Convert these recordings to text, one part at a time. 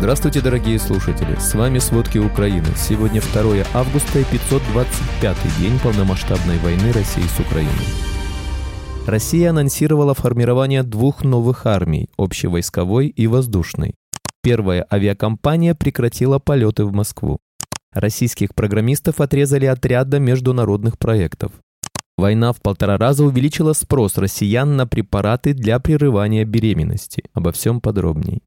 Здравствуйте, дорогие слушатели! С вами «Сводки Украины». Сегодня 2 августа и 525-й день полномасштабной войны России с Украиной. Россия анонсировала формирование двух новых армий – общевойсковой и воздушной. Первая авиакомпания прекратила полеты в Москву. Российских программистов отрезали от ряда международных проектов. Война в полтора раза увеличила спрос россиян на препараты для прерывания беременности. Обо всем подробней.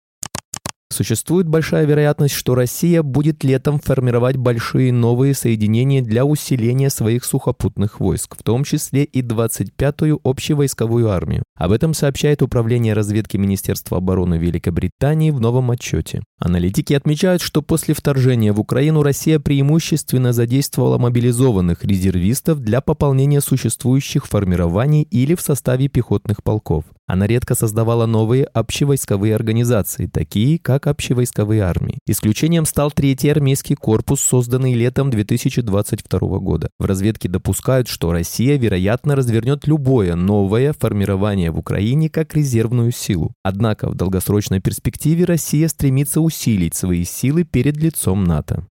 Существует большая вероятность, что Россия будет летом формировать большие новые соединения для усиления своих сухопутных войск, в том числе и 25-ю общевойсковую армию. Об этом сообщает Управление разведки Министерства обороны Великобритании в новом отчете. Аналитики отмечают, что после вторжения в Украину Россия преимущественно задействовала мобилизованных резервистов для пополнения существующих формирований или в составе пехотных полков. Она редко создавала новые общевойсковые организации, такие как общевойсковые армии. Исключением стал третий армейский корпус, созданный летом 2022 года. В разведке допускают, что Россия, вероятно, развернет любое новое формирование в Украине как резервную силу. Однако в долгосрочной перспективе Россия стремится усилить свои силы перед лицом НАТО.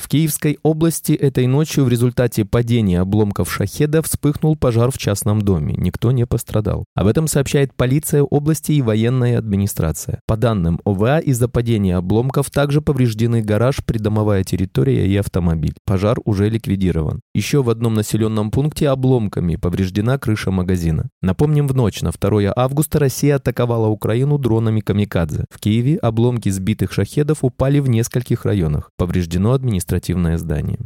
В Киевской области этой ночью в результате падения обломков шахеда вспыхнул пожар в частном доме. Никто не пострадал. Об этом сообщает полиция области и военная администрация. По данным ОВА, из-за падения обломков также повреждены гараж, придомовая территория и автомобиль. Пожар уже ликвидирован. Еще в одном населенном пункте обломками повреждена крыша магазина. Напомним, в ночь на 2 августа Россия атаковала Украину дронами «Камикадзе». В Киеве обломки сбитых шахедов упали в нескольких районах. Повреждено администрация административное здание.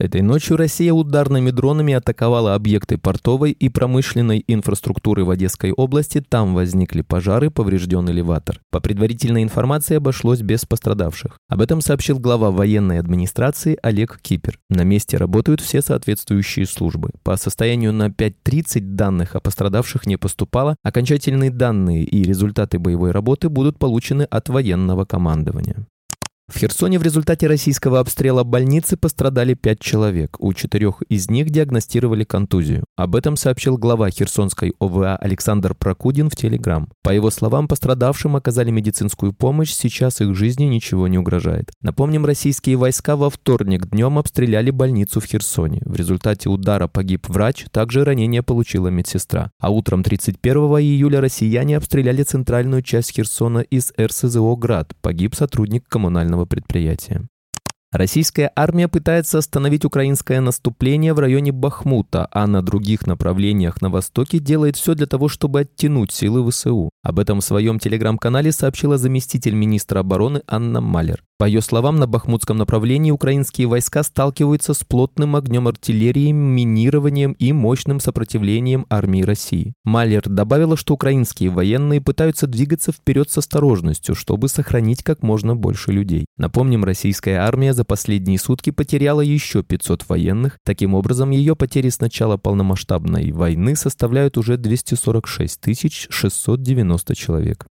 Этой ночью Россия ударными дронами атаковала объекты портовой и промышленной инфраструктуры в Одесской области. Там возникли пожары, поврежден элеватор. По предварительной информации обошлось без пострадавших. Об этом сообщил глава военной администрации Олег Кипер. На месте работают все соответствующие службы. По состоянию на 5.30 данных о пострадавших не поступало. Окончательные данные и результаты боевой работы будут получены от военного командования. В Херсоне в результате российского обстрела больницы пострадали пять человек. У четырех из них диагностировали контузию. Об этом сообщил глава Херсонской ОВА Александр Прокудин в Телеграм. По его словам, пострадавшим оказали медицинскую помощь, сейчас их жизни ничего не угрожает. Напомним, российские войска во вторник днем обстреляли больницу в Херсоне. В результате удара погиб врач, также ранение получила медсестра. А утром 31 июля россияне обстреляли центральную часть Херсона из РСЗО «Град». Погиб сотрудник коммунального предприятия. Российская армия пытается остановить украинское наступление в районе Бахмута, а на других направлениях на востоке делает все для того, чтобы оттянуть силы ВСУ. Об этом в своем телеграм-канале сообщила заместитель министра обороны Анна Малер. По ее словам, на бахмутском направлении украинские войска сталкиваются с плотным огнем артиллерии, минированием и мощным сопротивлением армии России. Малер добавила, что украинские военные пытаются двигаться вперед с осторожностью, чтобы сохранить как можно больше людей. Напомним, российская армия за последние сутки потеряла еще 500 военных. Таким образом, ее потери с начала полномасштабной войны составляют уже 246 690 человек.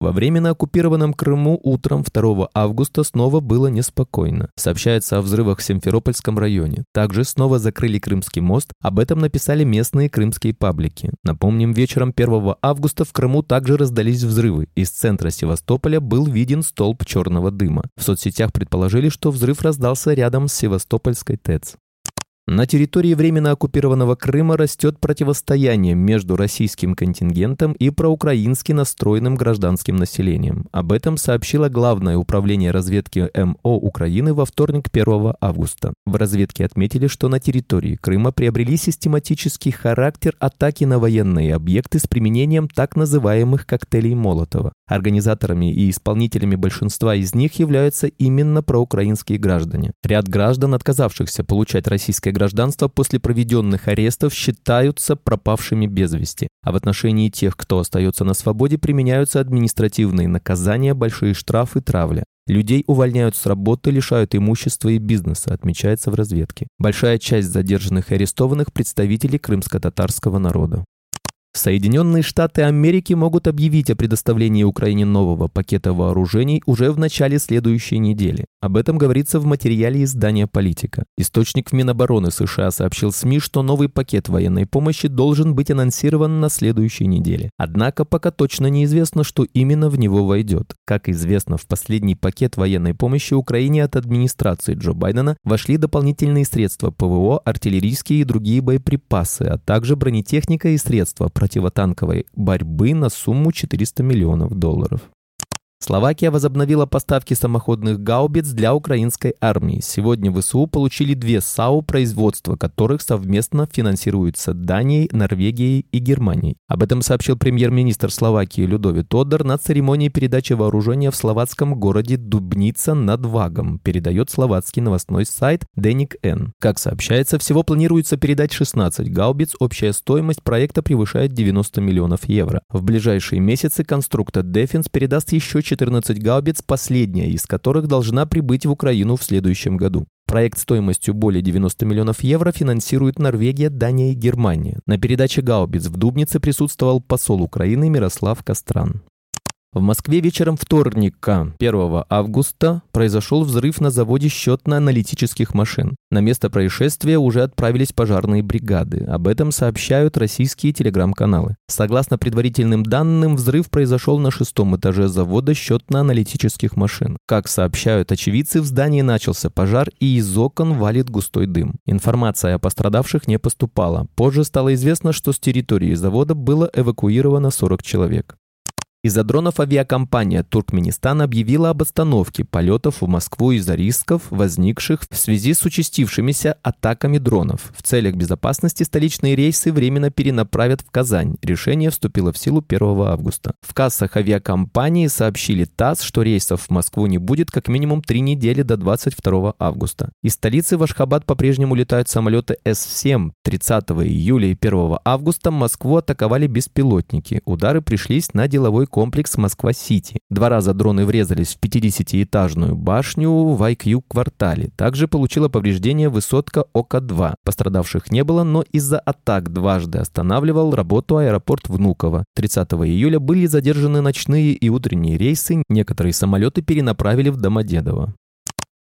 Во временно оккупированном Крыму утром 2 августа снова было неспокойно. Сообщается о взрывах в Симферопольском районе. Также снова закрыли Крымский мост. Об этом написали местные крымские паблики. Напомним, вечером 1 августа в Крыму также раздались взрывы. Из центра Севастополя был виден столб черного дыма. В соцсетях предположили, что взрыв раздался рядом с Севастопольской ТЭЦ. На территории временно оккупированного Крыма растет противостояние между российским контингентом и проукраински настроенным гражданским населением. Об этом сообщило Главное управление разведки МО Украины во вторник 1 августа. В разведке отметили, что на территории Крыма приобрели систематический характер атаки на военные объекты с применением так называемых коктейлей Молотова. Организаторами и исполнителями большинства из них являются именно проукраинские граждане. Ряд граждан, отказавшихся получать российское гражданство после проведенных арестов, считаются пропавшими без вести. А в отношении тех, кто остается на свободе, применяются административные наказания, большие штрафы, травля. Людей увольняют с работы, лишают имущества и бизнеса, отмечается в разведке. Большая часть задержанных и арестованных – представители крымско-татарского народа. Соединенные Штаты Америки могут объявить о предоставлении Украине нового пакета вооружений уже в начале следующей недели. Об этом говорится в материале издания «Политика». Источник в Минобороны США сообщил СМИ, что новый пакет военной помощи должен быть анонсирован на следующей неделе. Однако пока точно неизвестно, что именно в него войдет. Как известно, в последний пакет военной помощи Украине от администрации Джо Байдена вошли дополнительные средства ПВО, артиллерийские и другие боеприпасы, а также бронетехника и средства противотанковой борьбы на сумму 400 миллионов долларов. Словакия возобновила поставки самоходных гаубиц для украинской армии. Сегодня ВСУ получили две САУ, производство которых совместно финансируется Данией, Норвегией и Германией. Об этом сообщил премьер-министр Словакии Людови Тодор на церемонии передачи вооружения в словацком городе Дубница над Вагом, передает словацкий новостной сайт Деник Н. Как сообщается, всего планируется передать 16 гаубиц, общая стоимость проекта превышает 90 миллионов евро. В ближайшие месяцы конструктор Defense передаст еще 14 гаубиц, последняя из которых должна прибыть в Украину в следующем году. Проект стоимостью более 90 миллионов евро финансирует Норвегия, Дания и Германия. На передаче гаубиц в Дубнице присутствовал посол Украины Мирослав Костран. В Москве вечером вторника, 1 августа, произошел взрыв на заводе счетно-аналитических машин. На место происшествия уже отправились пожарные бригады. Об этом сообщают российские телеграм-каналы. Согласно предварительным данным, взрыв произошел на шестом этаже завода счетно-аналитических машин. Как сообщают очевидцы, в здании начался пожар и из окон валит густой дым. Информация о пострадавших не поступала. Позже стало известно, что с территории завода было эвакуировано 40 человек. Из-за дронов авиакомпания Туркменистан объявила об остановке полетов в Москву из-за рисков, возникших в связи с участившимися атаками дронов. В целях безопасности столичные рейсы временно перенаправят в Казань. Решение вступило в силу 1 августа. В кассах авиакомпании сообщили ТАСС, что рейсов в Москву не будет как минимум три недели до 22 августа. Из столицы в Ашхабад по-прежнему летают самолеты С-7. 30 июля и 1 августа Москву атаковали беспилотники. Удары пришлись на деловой комплекс Москва-Сити. Два раза дроны врезались в 50-этажную башню в IQ-квартале. Также получила повреждение высотка ОК-2. Пострадавших не было, но из-за атак дважды останавливал работу аэропорт Внуково. 30 июля были задержаны ночные и утренние рейсы, некоторые самолеты перенаправили в Домодедово.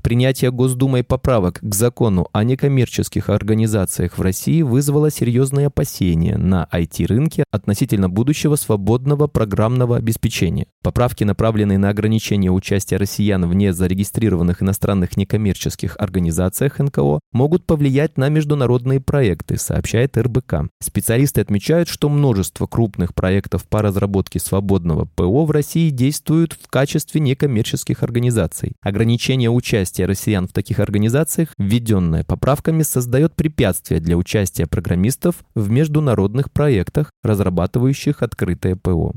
Принятие Госдумой поправок к закону о некоммерческих организациях в России вызвало серьезные опасения на IT-рынке относительно будущего свободного программного обеспечения. Поправки, направленные на ограничение участия россиян в незарегистрированных иностранных некоммерческих организациях НКО, могут повлиять на международные проекты, сообщает РБК. Специалисты отмечают, что множество крупных проектов по разработке свободного ПО в России действуют в качестве некоммерческих организаций. Ограничение участия участие россиян в таких организациях, введенное поправками, создает препятствия для участия программистов в международных проектах, разрабатывающих открытое ПО.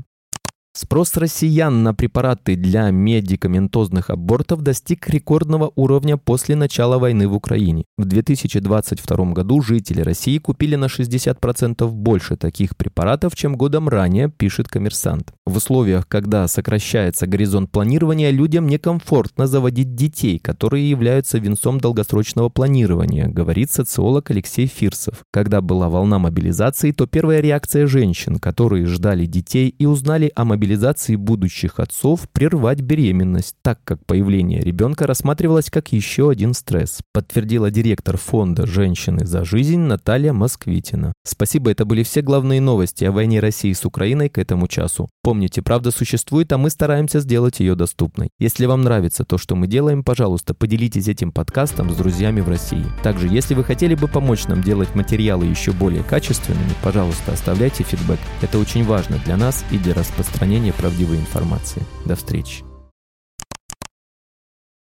Спрос россиян на препараты для медикаментозных абортов достиг рекордного уровня после начала войны в Украине. В 2022 году жители России купили на 60% больше таких препаратов, чем годом ранее, пишет коммерсант. В условиях, когда сокращается горизонт планирования, людям некомфортно заводить детей, которые являются венцом долгосрочного планирования, говорит социолог Алексей Фирсов. Когда была волна мобилизации, то первая реакция женщин, которые ждали детей и узнали о мобилизации, мобилизации будущих отцов прервать беременность, так как появление ребенка рассматривалось как еще один стресс, подтвердила директор фонда «Женщины за жизнь» Наталья Москвитина. Спасибо, это были все главные новости о войне России с Украиной к этому часу. Помните, правда существует, а мы стараемся сделать ее доступной. Если вам нравится то, что мы делаем, пожалуйста, поделитесь этим подкастом с друзьями в России. Также, если вы хотели бы помочь нам делать материалы еще более качественными, пожалуйста, оставляйте фидбэк. Это очень важно для нас и для распространения правдивой информации. До встречи.